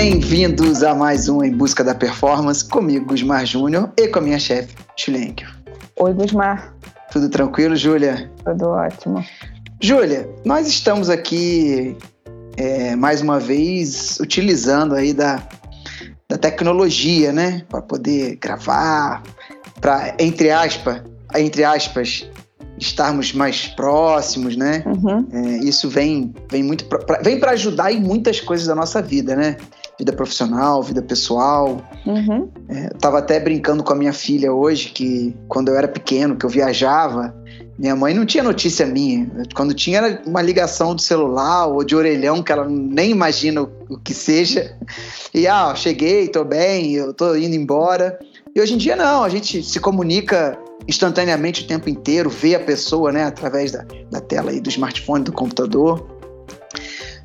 Bem-vindos a mais um Em Busca da Performance, comigo, Gusmar Júnior, e com a minha chefe, Julia Oi, Gusmar. Tudo tranquilo, Júlia? Tudo ótimo. Júlia, nós estamos aqui é, mais uma vez utilizando aí da, da tecnologia, né? Para poder gravar, para, entre aspas, entre aspas, estarmos mais próximos, né? Uhum. É, isso vem, vem muito pra, vem para ajudar em muitas coisas da nossa vida, né? Vida profissional, vida pessoal. Uhum. É, tava até brincando com a minha filha hoje que quando eu era pequeno, que eu viajava, minha mãe não tinha notícia minha. Quando tinha era uma ligação de celular ou de orelhão, que ela nem imagina o, que seja. E, ah, cheguei, tô bem, eu tô indo embora. E hoje em dia não, a gente se comunica instantaneamente o tempo inteiro, vê a pessoa, né, através da, da tela aí do smartphone, do computador.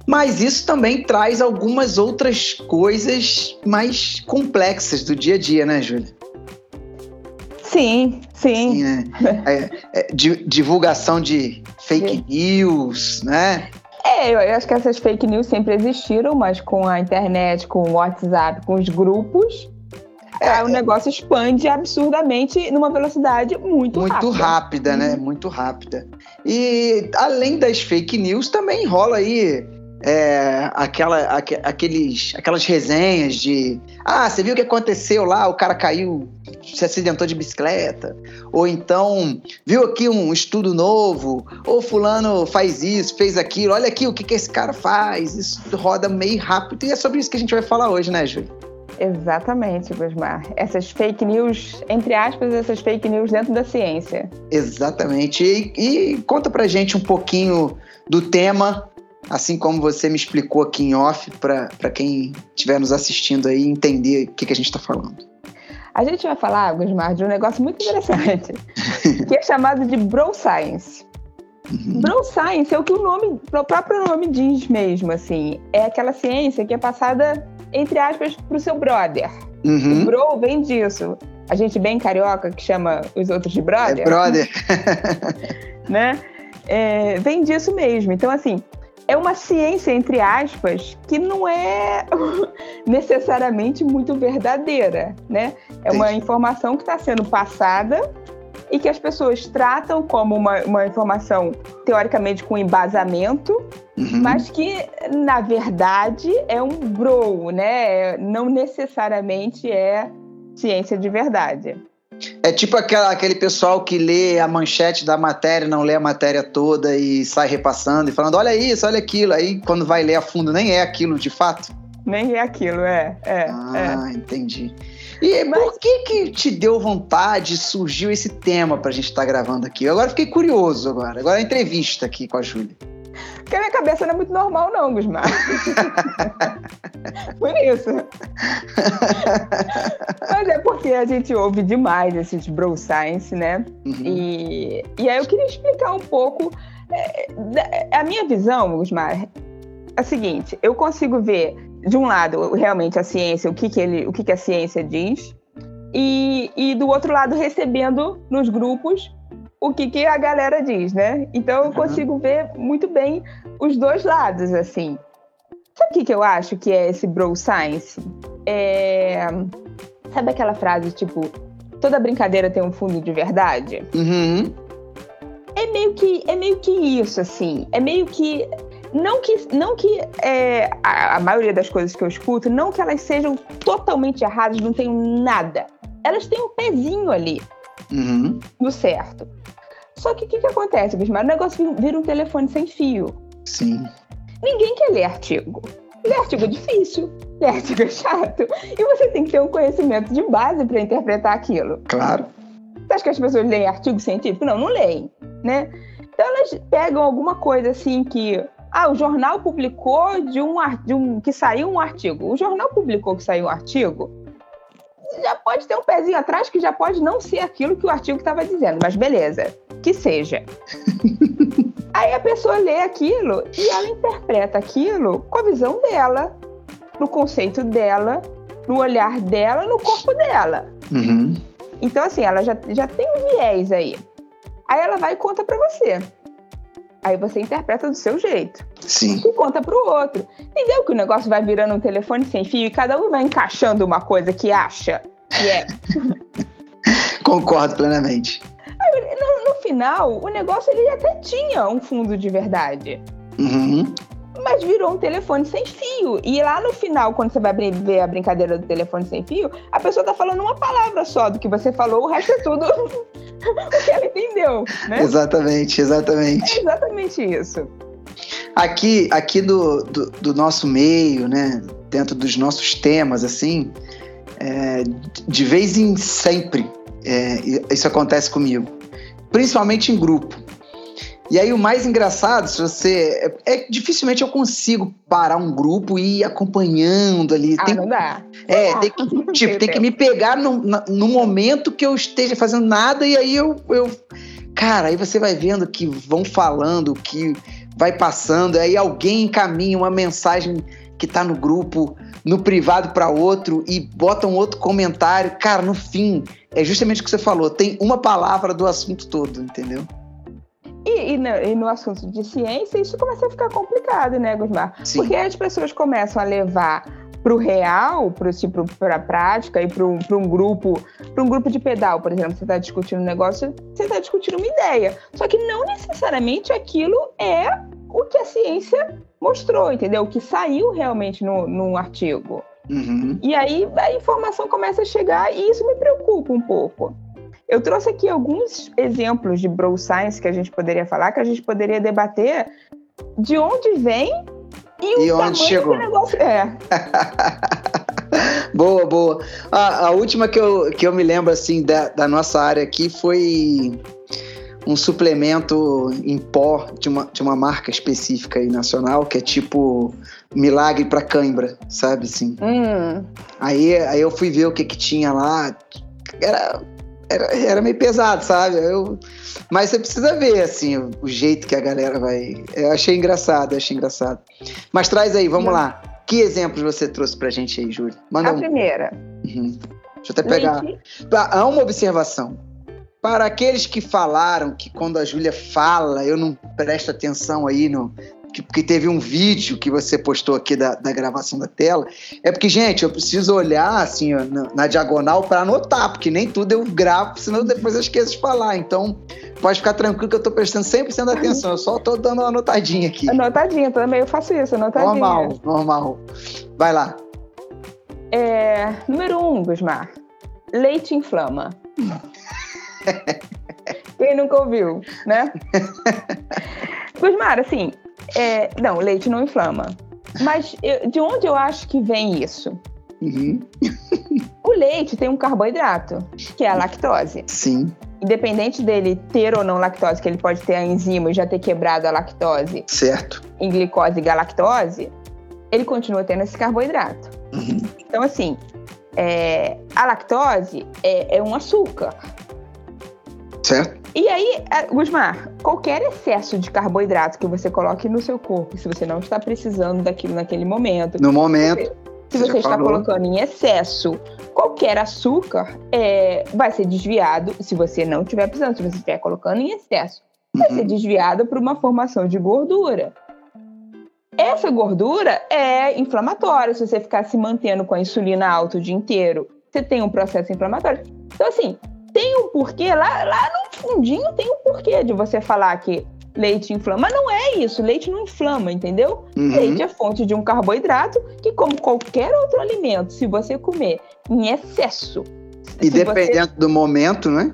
Mas isso também traz algumas outras coisas mais complexas do dia a dia, né, Júlia? Sim, sim. sim né? é, é, divulgação de fake news, né? É, eu acho que essas fake news sempre existiram, mas com a internet, com o WhatsApp, com os grupos, é, o negócio expande absurdamente numa velocidade muito, muito rápida. Muito rápida, né? Uhum. Muito rápida. E além das fake news, também rola aí é, aquela, aqu aqueles, aquelas resenhas de ah, você viu o que aconteceu lá? O cara caiu, se acidentou de bicicleta. Ou então, viu aqui um estudo novo? Ou fulano faz isso, fez aquilo. Olha aqui o que, que esse cara faz. Isso roda meio rápido. E é sobre isso que a gente vai falar hoje, né, Júlio? Exatamente, Gusmar. Essas fake news, entre aspas, essas fake news dentro da ciência. Exatamente. E, e conta pra gente um pouquinho do tema assim como você me explicou aqui em off, para quem estiver nos assistindo aí entender o que, que a gente está falando. A gente vai falar, Gusmar, de um negócio muito interessante, que é chamado de Bro Science. Uhum. Bro Science é o que o nome, o próprio nome diz mesmo, assim. É aquela ciência que é passada, entre aspas, pro seu brother. Uhum. O bro vem disso. A gente bem carioca que chama os outros de brother. É brother. né? É, vem disso mesmo. Então, assim, é uma ciência, entre aspas, que não é necessariamente muito verdadeira, né? É uma informação que está sendo passada e que as pessoas tratam como uma, uma informação teoricamente com embasamento, uhum. mas que, na verdade, é um bro, né? Não necessariamente é ciência de verdade. É tipo aquela, aquele pessoal que lê a manchete da matéria, não lê a matéria toda e sai repassando e falando: olha isso, olha aquilo. Aí quando vai ler a fundo, nem é aquilo de fato. Nem é aquilo, é. é ah, é. entendi. E Mas... por que que te deu vontade, surgiu esse tema pra gente estar tá gravando aqui? Eu agora fiquei curioso agora. Agora a entrevista aqui com a Júlia. Porque a minha cabeça não é muito normal, não, Gusmar. Por isso. Mas é porque a gente ouve demais esses bro science, né? Uhum. E, e aí eu queria explicar um pouco. É, a minha visão, Gusmar, é a seguinte: eu consigo ver, de um lado, realmente a ciência, o que, que, ele, o que, que a ciência diz, e, e do outro lado, recebendo nos grupos o que, que a galera diz, né? Então eu consigo ver muito bem os dois lados, assim. Sabe o que, que eu acho que é esse bro science? É... Sabe aquela frase tipo, toda brincadeira tem um fundo de verdade? Uhum. É meio que é meio que isso, assim. É meio que não que, não que é, a, a, maioria das coisas que eu escuto, não que elas sejam totalmente erradas, não tenham nada. Elas têm um pezinho ali uhum. no certo. Só que o que, que acontece, Bismar? O negócio vira um telefone sem fio. Sim. Ninguém quer ler artigo. Ler artigo é difícil, ler artigo é chato. E você tem que ter um conhecimento de base para interpretar aquilo. Claro. Você acha que as pessoas leem artigo científico? Não, não leem, né? Então elas pegam alguma coisa assim que ah, o jornal publicou de um, de um que saiu um artigo. O jornal publicou que saiu um artigo já pode ter um pezinho atrás que já pode não ser aquilo que o artigo estava dizendo, mas beleza, que seja. Aí a pessoa lê aquilo e ela interpreta aquilo com a visão dela, no conceito dela, no olhar dela, no corpo dela. Uhum. Então, assim, ela já, já tem um viés aí. Aí ela vai e conta para você. Aí você interpreta do seu jeito. Sim. E conta pro outro. Entendeu que o negócio vai virando um telefone sem fio e cada um vai encaixando uma coisa que acha que é. Concordo plenamente. No, no, final, o negócio ele até tinha um fundo de verdade. Uhum. Mas virou um telefone sem fio. E lá no final, quando você vai ver a brincadeira do telefone sem fio, a pessoa tá falando uma palavra só do que você falou, o resto é tudo o que ela entendeu. Né? Exatamente, exatamente. É exatamente isso. Aqui, aqui do, do, do nosso meio, né? Dentro dos nossos temas, assim, é, de vez em sempre é, isso acontece comigo. Principalmente em grupo. E aí o mais engraçado, se você. É, é dificilmente eu consigo parar um grupo e ir acompanhando ali. Ah, tem, não dá. É, tem que, tipo, tem que me pegar no, no momento que eu esteja fazendo nada e aí eu, eu. Cara, aí você vai vendo que vão falando, que vai passando, aí alguém encaminha uma mensagem que tá no grupo, no privado para outro e bota um outro comentário. Cara, no fim, é justamente o que você falou, tem uma palavra do assunto todo, entendeu? E, no, e, no, assunto de ciência, isso começa a ficar complicado, né, Gusmar? Sim. Porque as pessoas começam a levar para o real, para tipo, a prática e para um, um grupo, para um grupo de pedal, por exemplo, você está discutindo um negócio, você está discutindo uma ideia. Só que não necessariamente aquilo é o que a ciência mostrou, entendeu? O que saiu realmente no, num artigo. Uhum. E aí a informação começa a chegar e isso me preocupa um pouco. Eu trouxe aqui alguns exemplos de bro science que a gente poderia falar, que a gente poderia debater de onde vem e, e o onde chegou. que o negócio é. boa, boa. A, a, última que eu, que eu me lembro assim da, da nossa área aqui foi um suplemento em pó de uma, de uma marca específica e nacional, que é tipo milagre para cãibra, sabe assim? Hum. Aí, aí eu fui ver o que que tinha lá. Era, era, era meio pesado, sabe? Eu, mas você precisa ver, assim, o, o, jeito que a galera vai. Eu achei engraçado, eu achei engraçado. Mas traz aí, vamos Não. lá. Que exemplos você trouxe pra gente aí, Júlia? Manda a um. primeira. Uhum. Deixa eu até pegar. Há uma observação. Para aqueles que falaram que quando a Júlia fala, eu não presto atenção aí no, que, teve um vídeo que você postou aqui da, da gravação da tela, é porque, gente, eu preciso olhar assim ó, na, na, diagonal para anotar, porque nem tudo eu gravo, senão depois eu esqueço de falar. Então, pode ficar tranquilo que eu estou prestando 100% atenção, eu só estou dando uma anotadinha aqui. Anotadinha, também eu faço isso, anotadinha. Normal, normal. Vai lá. É, número um, Gusmar. Leite inflama. Quem nunca ouviu, né? Gusmar, assim, é, não, leite não inflama. Mas eu, de onde eu acho que vem isso? Uhum. o leite tem um carboidrato, que é a lactose. Sim. Independente dele ter ou não lactose, que ele pode ter a enzima e já ter quebrado a lactose certo. em glicose e galactose, ele continua tendo esse carboidrato. Uhum. Então, assim, é, a lactose é, é um açúcar. Certo. E aí, Gusmar, qualquer excesso de carboidrato que você coloque no seu corpo, se você não está precisando daquilo naquele momento. No momento. Se você, você está falou. colocando em excesso qualquer açúcar, é, vai ser desviado, se você não estiver precisando, se você estiver colocando em excesso, vai uhum. ser desviado para uma formação de gordura. Essa gordura é inflamatória. Se você ficar se mantendo com a insulina alta o dia inteiro, você tem um processo inflamatório. Então, assim, tem um porquê, lá, lá no fundinho tem um porquê de você falar que leite inflama. Mas não é isso, leite não inflama, entendeu? Uhum. Leite é fonte de um carboidrato que, como qualquer outro alimento, se você comer em excesso. E dependendo você... do momento, né?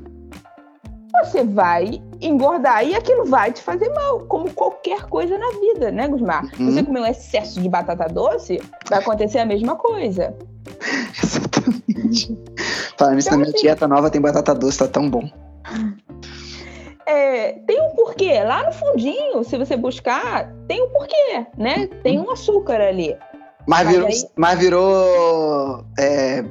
Você vai engordar e aquilo vai te fazer mal, como qualquer coisa na vida, né, Gusmar? Uhum. Você comer um excesso de batata doce, vai acontecer a mesma coisa. Exatamente. Falando isso, então, na minha assim, dieta nova tem batata doce, tá tão bom. É, tem um porquê. Lá no fundinho, se você buscar, tem um porquê, né? Tem um açúcar ali. Mas virou, aí... mas virou é,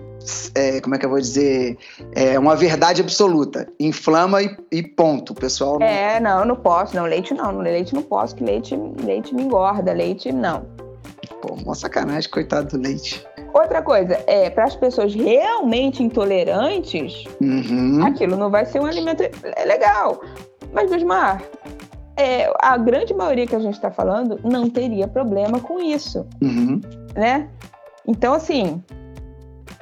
é, como é que eu vou dizer? É uma verdade absoluta. Inflama e, e ponto, pessoal. Não... É, não, não posso. Não, leite não. Leite não posso, que leite, leite me engorda. Leite não. Pô, uma sacanagem, coitado do leite. Outra coisa, é, para as pessoas realmente intolerantes, uhum. aquilo não vai ser um alimento legal. Mas, Bismar, é, a grande maioria que a gente está falando não teria problema com isso, uhum. né? Então, assim,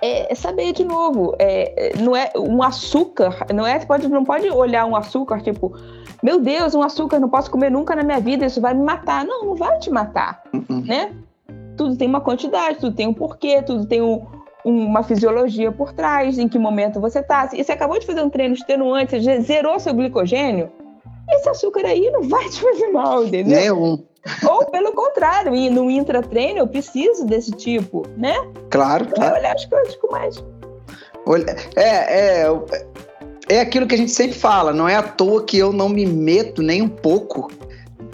é, é saber de novo, é, não é um açúcar, não é, pode, não pode olhar um açúcar tipo, meu Deus, um açúcar não posso comer nunca na minha vida, isso vai me matar. Não, não vai te matar, uhum. né? Tudo tem uma quantidade, tudo tem um porquê, tudo tem um, uma fisiologia por trás, em que momento você está. E você acabou de fazer um treino extenuante, você zerou seu glicogênio, esse açúcar aí não vai te fazer mal, entendeu? Nenhum. Ou pelo contrário, no intratreino eu preciso desse tipo, né? Claro, claro. olhar as coisas com mais. É, é, é aquilo que a gente sempre fala, não é à toa que eu não me meto nem um pouco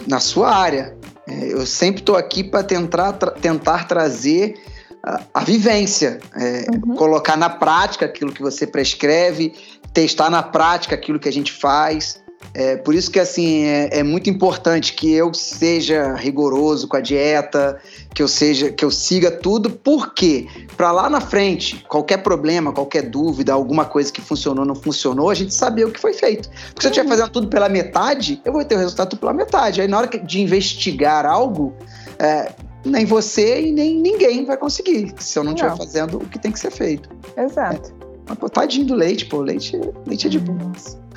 na sua área. É, eu sempre estou aqui para tentar, tra tentar trazer a, a vivência, é, uhum. colocar na prática aquilo que você prescreve, testar na prática aquilo que a gente faz. É, por isso que assim é, é, muito importante que eu seja rigoroso com a dieta, que eu seja, que eu siga tudo, porque para lá na frente, qualquer problema, qualquer dúvida, alguma coisa que funcionou não funcionou, a gente saber o que foi feito. Porque se eu estiver fazendo tudo pela metade, eu vou ter o resultado pela metade. Aí na hora de investigar algo, é, nem você e nem ninguém vai conseguir, se eu não estiver fazendo o que tem que ser feito. Exato. É, pô, tadinho do leite, pô, leite, leite é de boa.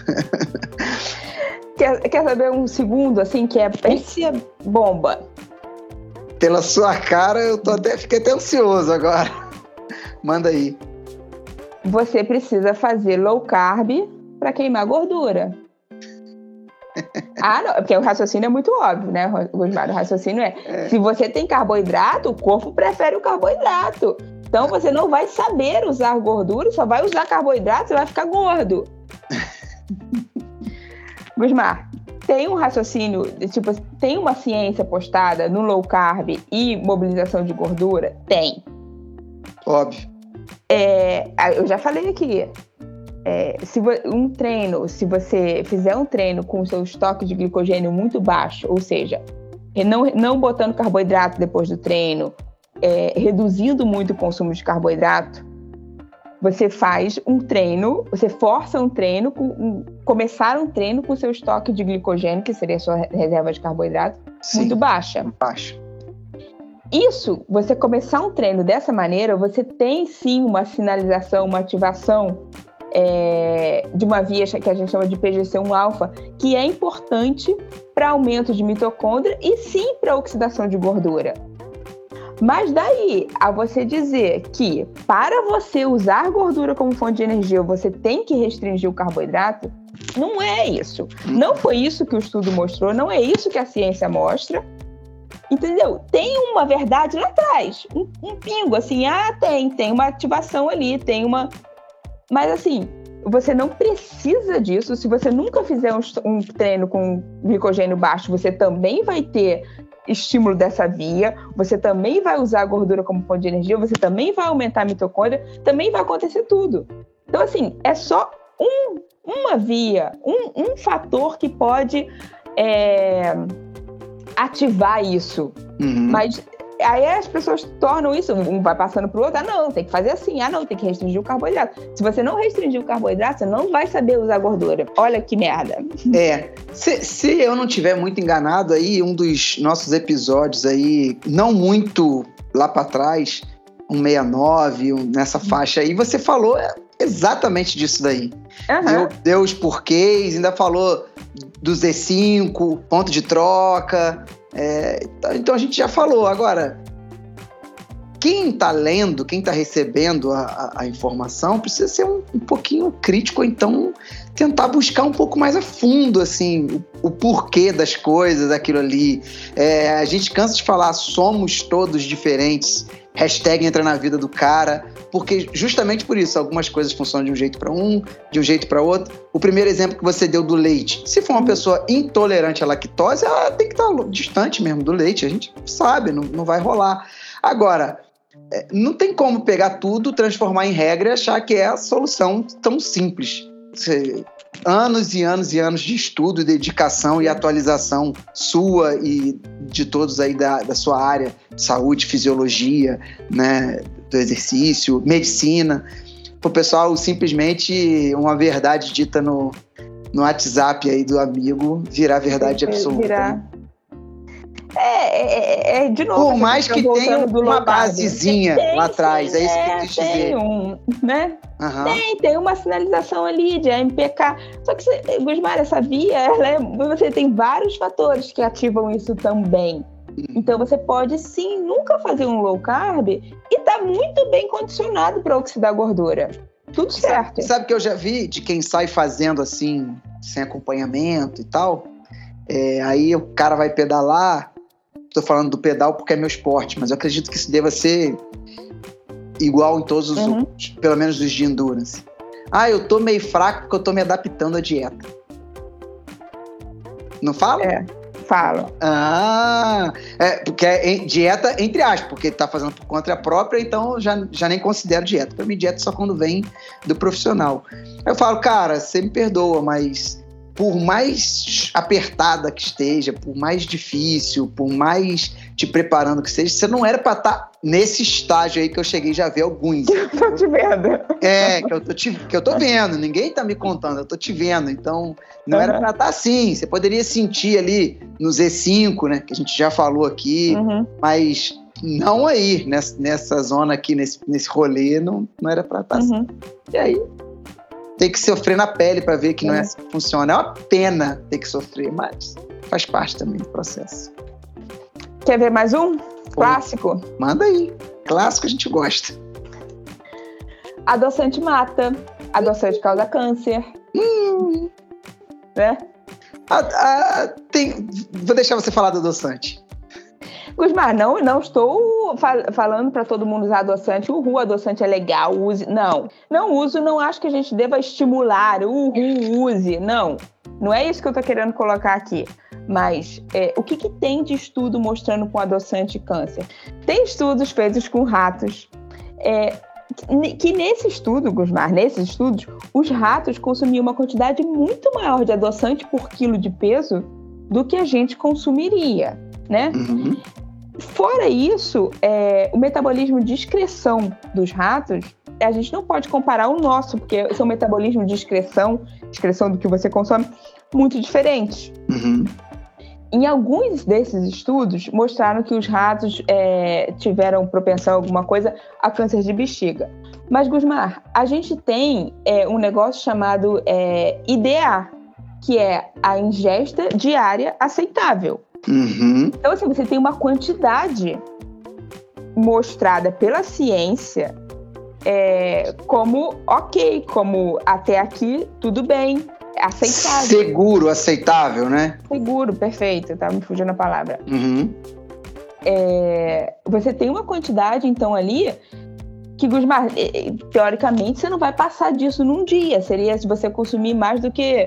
quer, quer saber um segundo, assim, que é esse bomba? Pela sua cara, eu tô até, fiquei até ansioso agora. Manda aí. Você precisa fazer low carb para queimar gordura. ah, não, porque o raciocínio é muito óbvio, né? O raciocínio é, é, se você tem carboidrato, o corpo prefere o carboidrato. Então você não vai saber usar gordura, só vai usar carboidrato, você vai ficar gordo. Gusmar, tem um raciocínio, tipo, tem uma ciência postada no low carb e mobilização de gordura? Tem. Óbvio. É, eu já falei aqui. É, se um treino, se você fizer um treino com o seu estoque de glicogênio muito baixo, ou seja, não, não botando carboidrato depois do treino, é, reduzindo muito o consumo de carboidrato, você faz um treino, você força um treino, com, um, começar um treino com seu estoque de glicogênio, que seria a sua reserva de carboidrato, Sim, muito baixa. Baixa. Isso, você começar um treino dessa maneira, você tem sim uma sinalização, uma ativação é, de uma via que a gente chama de PGC1-alfa, que é importante para aumento de mitocôndria e sim para oxidação de gordura. Mas daí a você dizer que para você usar gordura como fonte de energia, você tem que restringir o carboidrato, não é isso. Não foi isso que o estudo mostrou, não é isso que a ciência mostra. Entendeu? Tem uma verdade lá atrás, um, um pingo, assim, ah, tem, tem uma ativação ali, tem uma. Mas assim, você não precisa disso. Se você nunca fizer um, um, treino com glicogênio baixo, você também vai ter estímulo dessa via, você também vai usar a gordura como fonte de energia, você também vai aumentar a mitocôndria, também vai acontecer tudo. Então, assim, é só um, uma via, um, um fator que pode é, ativar isso. Uhum. Mas Aí as pessoas tornam isso, um vai passando pro outro, ah não, tem que fazer assim, ah não, tem que restringir o carboidrato. Se você não restringir o carboidrato, você não vai saber usar gordura. Olha que merda. É, se, se eu não tiver muito enganado aí, um dos nossos episódios aí, não muito lá para trás, um 69, um, nessa faixa aí, você falou exatamente disso daí. Uhum. Deu, os porquês, ainda falou do Z5, ponto de troca, é, então a gente já falou. Agora, quem está lendo, quem está recebendo a, a, a, informação, precisa ser um, um, pouquinho crítico, ou então tentar buscar um pouco mais a fundo, assim, o, o porquê das coisas, aquilo ali. É, a gente cansa de falar, somos todos diferentes. Hashtag entra na vida do cara porque justamente por isso algumas coisas funcionam de um jeito para um, de um jeito para outro. O primeiro exemplo que você deu do leite, se for uma uhum. pessoa intolerante à lactose, ela tem que estar distante mesmo do leite, a gente sabe, não, não vai rolar. Agora, não tem como pegar tudo, transformar em regra e achar que é a solução tão simples. Anos e anos e anos de estudo, dedicação e atualização sua e de todos aí da, da sua área, saúde, fisiologia, né, do exercício, medicina. O pessoal simplesmente uma verdade dita no, no WhatsApp aí do amigo virar verdade absoluta. Virar. Né? É, é, é, de novo. Por mais que tenha uma basezinha tem, lá atrás, sim, é isso que eu quis tem dizer. Um, né? Uhum. Tem, tem uma sinalização ali de MPK. Só que, você, Gusmar, essa via, ela é, você tem vários fatores que ativam isso também. Uhum. Então você pode sim nunca fazer um low carb e tá muito bem condicionado para oxidar gordura. Tudo certo. Sabe, sabe que eu já vi de quem sai fazendo assim, sem acompanhamento e tal? É, aí o cara vai pedalar, Estou falando do pedal porque é meu esporte, mas eu acredito que isso deva ser igual em todos os uhum. outros, pelo menos dos de endurance. Ah, eu tô meio fraco porque eu tô me adaptando à dieta. Não fala? É, fala. Ah, é, porque é dieta entre aspas, porque tá fazendo por conta própria, então já, já nem considero dieta. Para mim, dieta só quando vem do profissional. Eu falo, cara, você me perdoa, mas por mais apertada que esteja, por mais difícil, por mais te preparando que seja, você não era para estar tá nesse estágio aí que eu cheguei já ver alguns. Eu tô te vendo. É, que eu tô, te, que eu tô vendo, ninguém tá me contando, eu tô te vendo. Então, não uhum. era para estar tá assim. Você poderia sentir ali no Z5, né, que a gente já falou aqui, uhum. mas não aí, nessa, nessa zona aqui, nesse, nesse rolê, não, não era para estar tá uhum. assim. E aí, tem que sofrer na pele para ver que é. não é assim que funciona. É uma pena ter que sofrer, mas faz parte também do processo. Quer ver mais um? Clássico? Manda aí. Clássico a gente gosta. Adoçante mata. Adoçante causa câncer. Hum. Né? A, a, tem, vou deixar você falar do adoçante. Gusmar, não, não estou fal falando para todo mundo usar adoçante. Uhul, adoçante é legal, use. Não. Não uso, não acho que a gente deva estimular. Uhul, use. Não. Não é isso que eu estou querendo colocar aqui. Mas é, o que, que tem de estudo mostrando com adoçante câncer? Tem estudos feitos com ratos. É, que nesse estudo, Gusmar, nesses estudos, os ratos consumiam uma quantidade muito maior de adoçante por quilo de peso do que a gente consumiria, né? Uhum. Fora isso, é, o metabolismo de excreção dos ratos, a gente não pode comparar o nosso, porque são metabolismo de excreção, excreção do que você consome, muito diferentes. Uhum. Em alguns desses estudos, mostraram que os ratos é, tiveram propensão a alguma coisa a câncer de bexiga. Mas, Gusmar, a gente tem é, um negócio chamado é, IDA, que é a ingesta diária aceitável. Uhum. Então, assim, você tem uma quantidade mostrada pela ciência é, como ok, como até aqui tudo bem, aceitável. Seguro, aceitável, né? Seguro, perfeito, tá me fugindo a palavra. Uhum. É, você tem uma quantidade, então, ali que, Gusmar, teoricamente, você não vai passar disso num dia. Seria se você consumir mais do que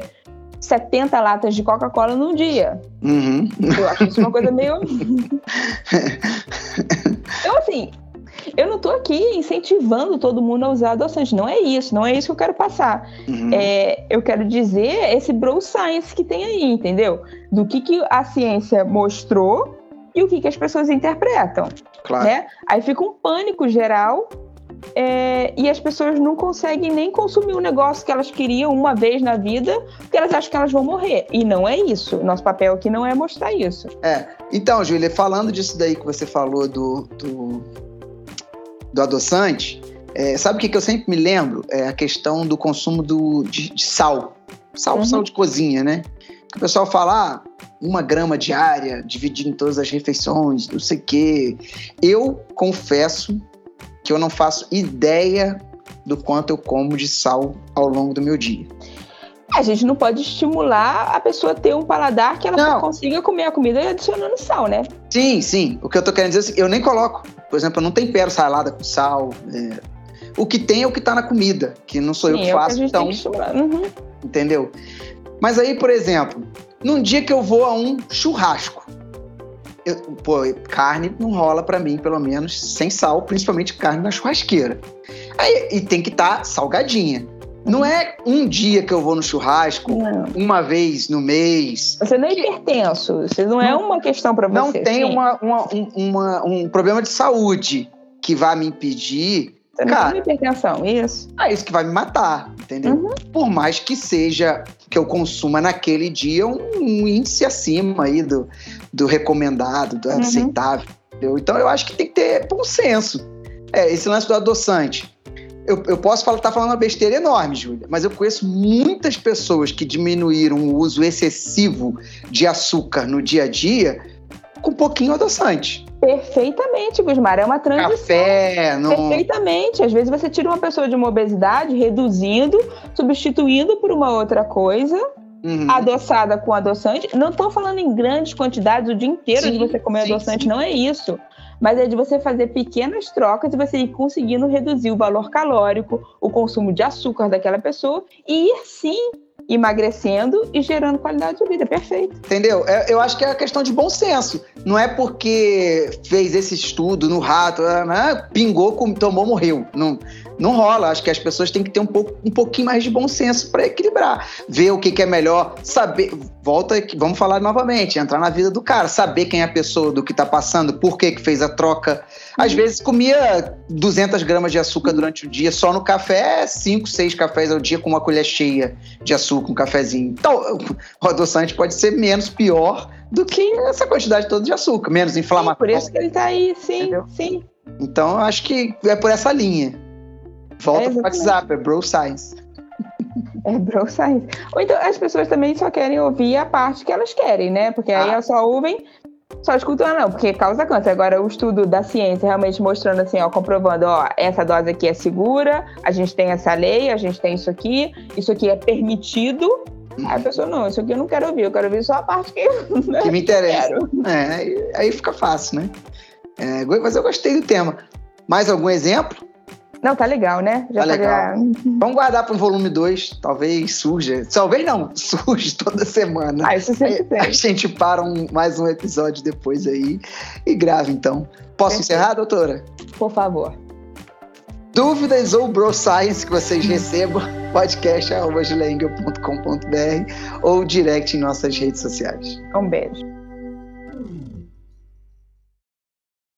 70 latas de Coca-Cola num dia. Uhum. Eu acho isso uma coisa meio. então, assim, eu não estou aqui incentivando todo mundo a usar adoçante. Não é isso, não é isso que eu quero passar. Uhum. É, eu quero dizer esse bro science que tem aí, entendeu? Do que, que a ciência mostrou e o que, que as pessoas interpretam. Claro. Né? Aí fica um pânico geral é, e as pessoas não conseguem nem consumir o negócio que elas queriam uma vez na vida, porque elas acham que elas vão morrer. E não é isso. Nosso papel aqui não é mostrar isso. É. Então, Júlia, falando disso daí que você falou do, do, do adoçante, é, sabe o que, que eu sempre me lembro? É a questão do consumo do, de, de sal. Sal, uhum. sal de cozinha, né? O pessoal fala, ah, uma grama diária, dividir em todas as refeições, não sei o quê. Eu confesso que eu não faço ideia do quanto eu como de sal ao longo do meu dia. A gente não pode estimular a pessoa a ter um paladar que ela não. só consiga comer a comida adicionando sal, né? Sim, sim. O que eu tô querendo dizer é assim, eu nem coloco. Por exemplo, eu não tempero salada com sal. É... O que tem é o que tá na comida, que não sou sim, eu que é faço, que então. Uhum. Entendeu? Mas aí, por exemplo, num dia que eu vou a um churrasco, eu, pô, carne não rola para mim, pelo menos, sem sal, principalmente carne na churrasqueira. Aí, e tem que estar tá salgadinha. Não é um dia que eu vou no churrasco, não. uma vez no mês. Você não é hipertenso, você não, é uma questão para você. Não tem uma, uma, um, uma, um problema de saúde que vai me impedir Você não Cara, tem hipertensão, isso? É isso que vai me matar, entendeu? Uhum. Por mais que seja que eu consuma naquele dia um, um índice acima aí do, do recomendado, do uhum. aceitável. Entendeu? Então eu acho que tem que ter bom senso. É, esse lance do adoçante. Eu, eu posso estar tá falando uma besteira enorme, Júlia, mas eu conheço muitas pessoas que diminuíram o uso excessivo de açúcar no dia a dia com um pouquinho adoçante. Perfeitamente, Gusmar. É uma transição. Café, não... Perfeitamente. Às vezes você tira uma pessoa de uma obesidade, reduzindo, substituindo por uma outra coisa, uhum. adoçada com adoçante. Não estou falando em grandes quantidades o dia inteiro sim, de você comer sim, adoçante, sim. não é isso. Mas é de você fazer pequenas trocas e você ir conseguindo reduzir o valor calórico, o consumo de açúcar daquela pessoa e ir sim emagrecendo e gerando qualidade de vida. Perfeito. Entendeu? É, eu acho que é a questão de bom senso. Não é porque fez esse estudo no rato, né, pingou, tomou, morreu. Não, não rola. Acho que as pessoas têm que ter um, pouco, um pouquinho mais de bom senso para equilibrar. Ver o que, que, é melhor, saber. Volta, vamos falar novamente, entrar na vida do cara, saber quem é a pessoa, do que está passando, por que, que fez a troca. Às vezes comia 200 gramas de açúcar durante o dia, só no café, 5, 6 cafés ao dia com uma colher cheia de açúcar, um cafezinho. Então, o adoçante pode ser menos pior do que essa quantidade toda de açúcar, menos inflamatório. Sim, por isso que ele está aí, sim, Entendeu? sim. Então, acho que é por essa linha. Volta é pro WhatsApp, é Bro Science. É Bro Science. Ou então as pessoas também só querem ouvir a parte que elas querem, né? Porque aí ah. elas só ouvem só escutando não, porque causa câncer. Agora, o estudo da ciência realmente mostrando assim, ó, comprovando, ó, essa dose aqui é segura, a gente tem essa lei, a gente tem isso aqui, isso aqui é permitido. Aí a pessoa, não, isso aqui eu não quero ouvir, eu quero ouvir só a parte que, né, que me interessa. É, aí, aí fica fácil, né? É, mas eu gostei do tema. Mais algum exemplo? Não, tá legal, né? Já tá legal. Vamos guardar para o volume 2, talvez surja. Talvez não, surge toda semana. Ah, isso sempre tem. A gente para um, mais um episódio depois aí e grava então. Posso Perfeito. encerrar, doutora? Por favor. Dúvidas ou bro science que vocês recebam, podcast.com.br ou direct em nossas redes sociais. Um beijo.